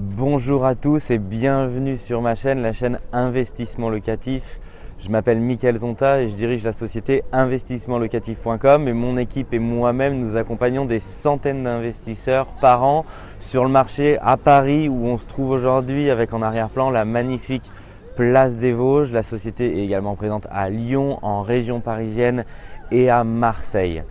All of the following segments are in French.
Bonjour à tous et bienvenue sur ma chaîne, la chaîne Investissement Locatif. Je m'appelle Mickaël Zonta et je dirige la société investissementlocatif.com et mon équipe et moi-même nous accompagnons des centaines d'investisseurs par an sur le marché à Paris où on se trouve aujourd'hui avec en arrière-plan la magnifique Place des Vosges. La société est également présente à Lyon, en région parisienne et à Marseille.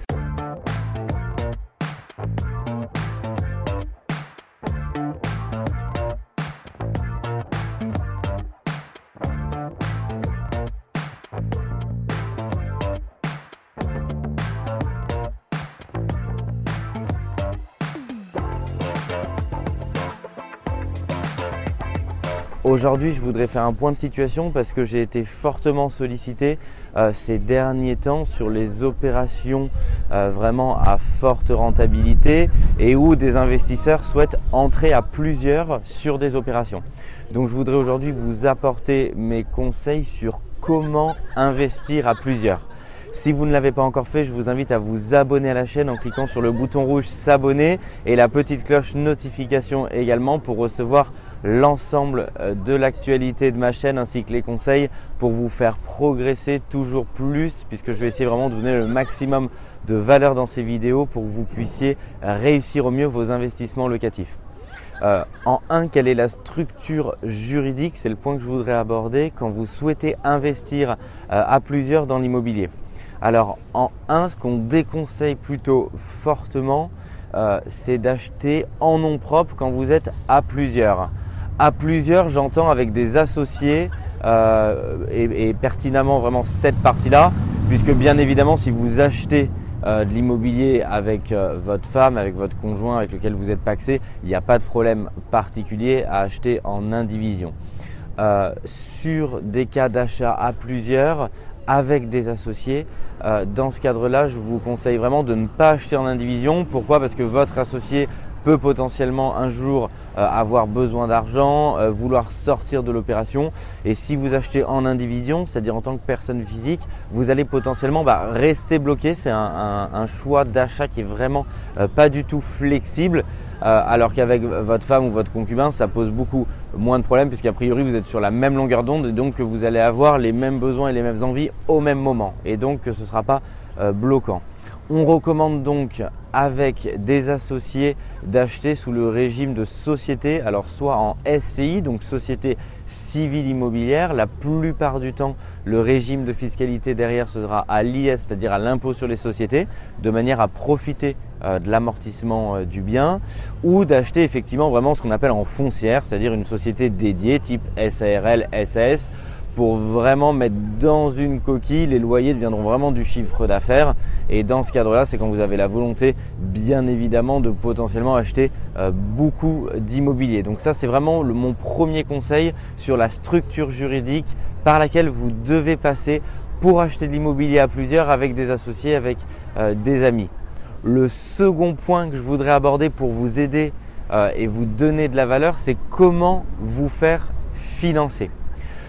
Aujourd'hui, je voudrais faire un point de situation parce que j'ai été fortement sollicité euh, ces derniers temps sur les opérations euh, vraiment à forte rentabilité et où des investisseurs souhaitent entrer à plusieurs sur des opérations. Donc je voudrais aujourd'hui vous apporter mes conseils sur comment investir à plusieurs. Si vous ne l'avez pas encore fait, je vous invite à vous abonner à la chaîne en cliquant sur le bouton rouge s'abonner et la petite cloche notification également pour recevoir l'ensemble euh, de l'actualité de ma chaîne ainsi que les conseils pour vous faire progresser toujours plus puisque je vais essayer vraiment de vous donner le maximum de valeur dans ces vidéos pour que vous puissiez réussir au mieux vos investissements locatifs. Euh, en un, quelle est la structure juridique? C'est le point que je voudrais aborder quand vous souhaitez investir euh, à plusieurs dans l'immobilier. Alors en un, ce qu'on déconseille plutôt fortement, c'est d'acheter en nom propre quand vous êtes à plusieurs à plusieurs, j'entends avec des associés euh, et, pertinemment vraiment cette partie-là, puisque bien évidemment si vous achetez euh, de l'immobilier avec euh, votre femme, avec votre conjoint avec lequel vous êtes paxé, il n'y a pas de problème particulier à acheter en indivision. sur des cas d'achat à plusieurs, avec des associés. dans ce cadre-là, je vous conseille vraiment de ne pas acheter en indivision. Pourquoi? Parce que votre associé peut potentiellement un jour euh, avoir besoin d'argent, euh, vouloir sortir de l'opération. Et si vous achetez en indivision, c'est-à-dire en tant que personne physique, vous allez potentiellement bah, rester bloqué. C'est un, choix d'achat qui est vraiment euh, pas du tout flexible. alors qu'avec votre femme ou votre concubin, ça pose beaucoup moins de problèmes puisqu'a priori vous êtes sur la même longueur d'onde et donc que vous allez avoir les mêmes besoins et les mêmes envies au même moment et donc ce ne sera pas bloquant. On recommande donc avec des associés d'acheter sous le régime de société, alors soit en SCI, donc société civile immobilière. La plupart du temps, le régime de fiscalité derrière sera à l'IS, c'est-à-dire à, l'impôt sur les sociétés, de manière à profiter euh, de l'amortissement euh, du bien, ou d'acheter effectivement vraiment ce qu'on appelle en foncière, c'est-à-dire une société dédiée type SARL, SAS pour vraiment mettre dans une coquille, les loyers deviendront vraiment du chiffre d'affaires. Et dans ce cadre-là, c'est quand vous avez la volonté, bien évidemment, de potentiellement acheter euh, beaucoup d'immobilier. Donc ça, c'est vraiment mon premier conseil sur la structure juridique par laquelle vous devez passer pour acheter de l'immobilier à plusieurs avec des associés, avec euh, des amis. Le second point que je voudrais aborder pour vous aider euh, et vous donner de la valeur, c'est comment vous faire financer.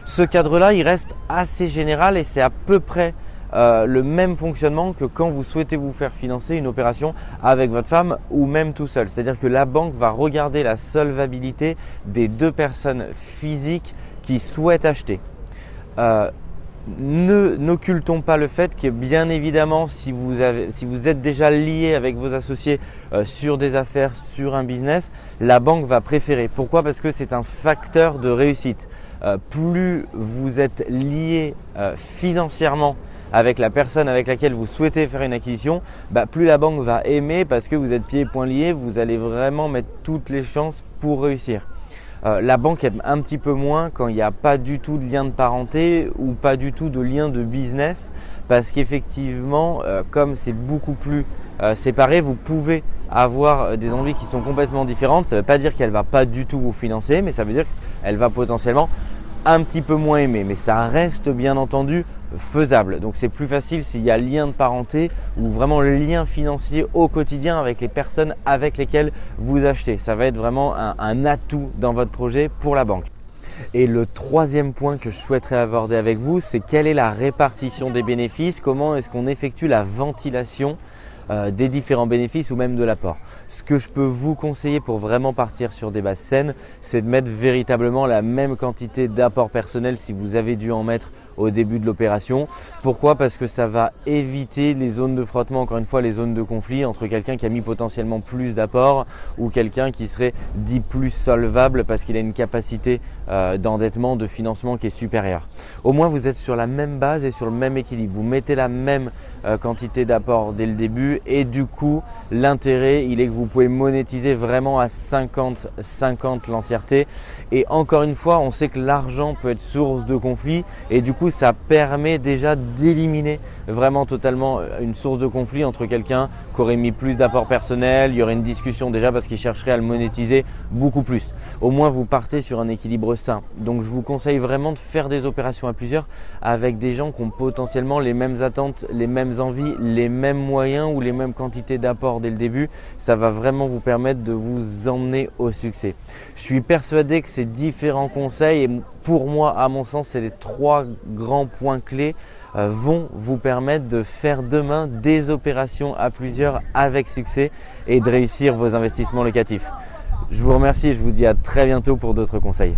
Ce cadre-là, il reste assez général et c'est à peu près euh, le même fonctionnement que quand vous souhaitez vous faire financer une opération avec votre femme ou même tout seul. C'est-à-dire que la banque va regarder la solvabilité des deux personnes physiques qui souhaitent acheter. Euh, ne n'occultons pas le fait que bien évidemment si vous, êtes déjà lié avec vos associés euh, sur des affaires, sur un business, la banque va préférer. Pourquoi? Parce que c'est un facteur de réussite. Plus vous êtes lié financièrement avec la personne avec laquelle vous souhaitez faire une acquisition, bah, plus la banque va aimer parce que vous êtes pieds et poings liés, vous allez vraiment mettre toutes les chances pour réussir. Euh, la banque aime un petit peu moins quand il n'y a pas du tout de lien de parenté ou pas du tout de lien de business parce qu'effectivement, comme c'est beaucoup plus séparé, vous pouvez avoir des envies qui sont complètement différentes. Ça ne veut pas dire qu'elle ne va pas du tout vous financer, mais ça veut dire qu'elle va potentiellement un petit peu moins aimer. Mais ça reste bien entendu faisable. Donc c'est plus facile s'il y a lien de parenté ou vraiment lien financier au quotidien avec les personnes avec lesquelles vous achetez. Ça va être vraiment un atout dans votre projet pour la banque. Et le troisième point que je souhaiterais aborder avec vous, c'est quelle est la répartition des bénéfices, comment est-ce qu'on effectue la ventilation euh, des différents bénéfices ou même de l'apport. Ce que je peux vous conseiller pour vraiment partir sur des bases saines, c'est de mettre véritablement la même quantité d'apport personnel si vous avez dû en mettre au début de l'opération. Pourquoi? Parce que ça va éviter les zones de frottement, encore une fois les zones de conflit entre quelqu'un qui a mis potentiellement plus d'apport ou quelqu'un qui serait dit plus solvable parce qu'il a une capacité euh, d'endettement, de financement qui est supérieure. Au moins vous êtes sur la même base et sur le même équilibre. Vous mettez la même quantité d'apport dès le début et du coup l'intérêt il est que vous pouvez monétiser vraiment à 50-50 l'entièreté et encore une fois on sait que l'argent peut être source de conflit et du coup ça permet déjà d'éliminer vraiment totalement euh, une source de conflit entre quelqu'un qui aurait mis plus d'apport personnel, il y aurait une discussion déjà parce qu'il chercherait à le monétiser beaucoup plus. Au moins vous partez sur un équilibre sain. Donc je vous conseille vraiment de faire des opérations à plusieurs avec des gens qui ont potentiellement les mêmes attentes, les mêmes envies, les mêmes moyens ou les mêmes quantités d'apport dès le début, ça va vraiment vous permettre de vous emmener au succès. Je suis persuadé que ces différents conseils, et pour moi, à mon sens, c'est les trois grands points clés, euh, vont vous permettre de faire demain des opérations à plusieurs avec succès et de réussir vos investissements locatifs. Je vous remercie et je vous dis à très bientôt pour d'autres conseils.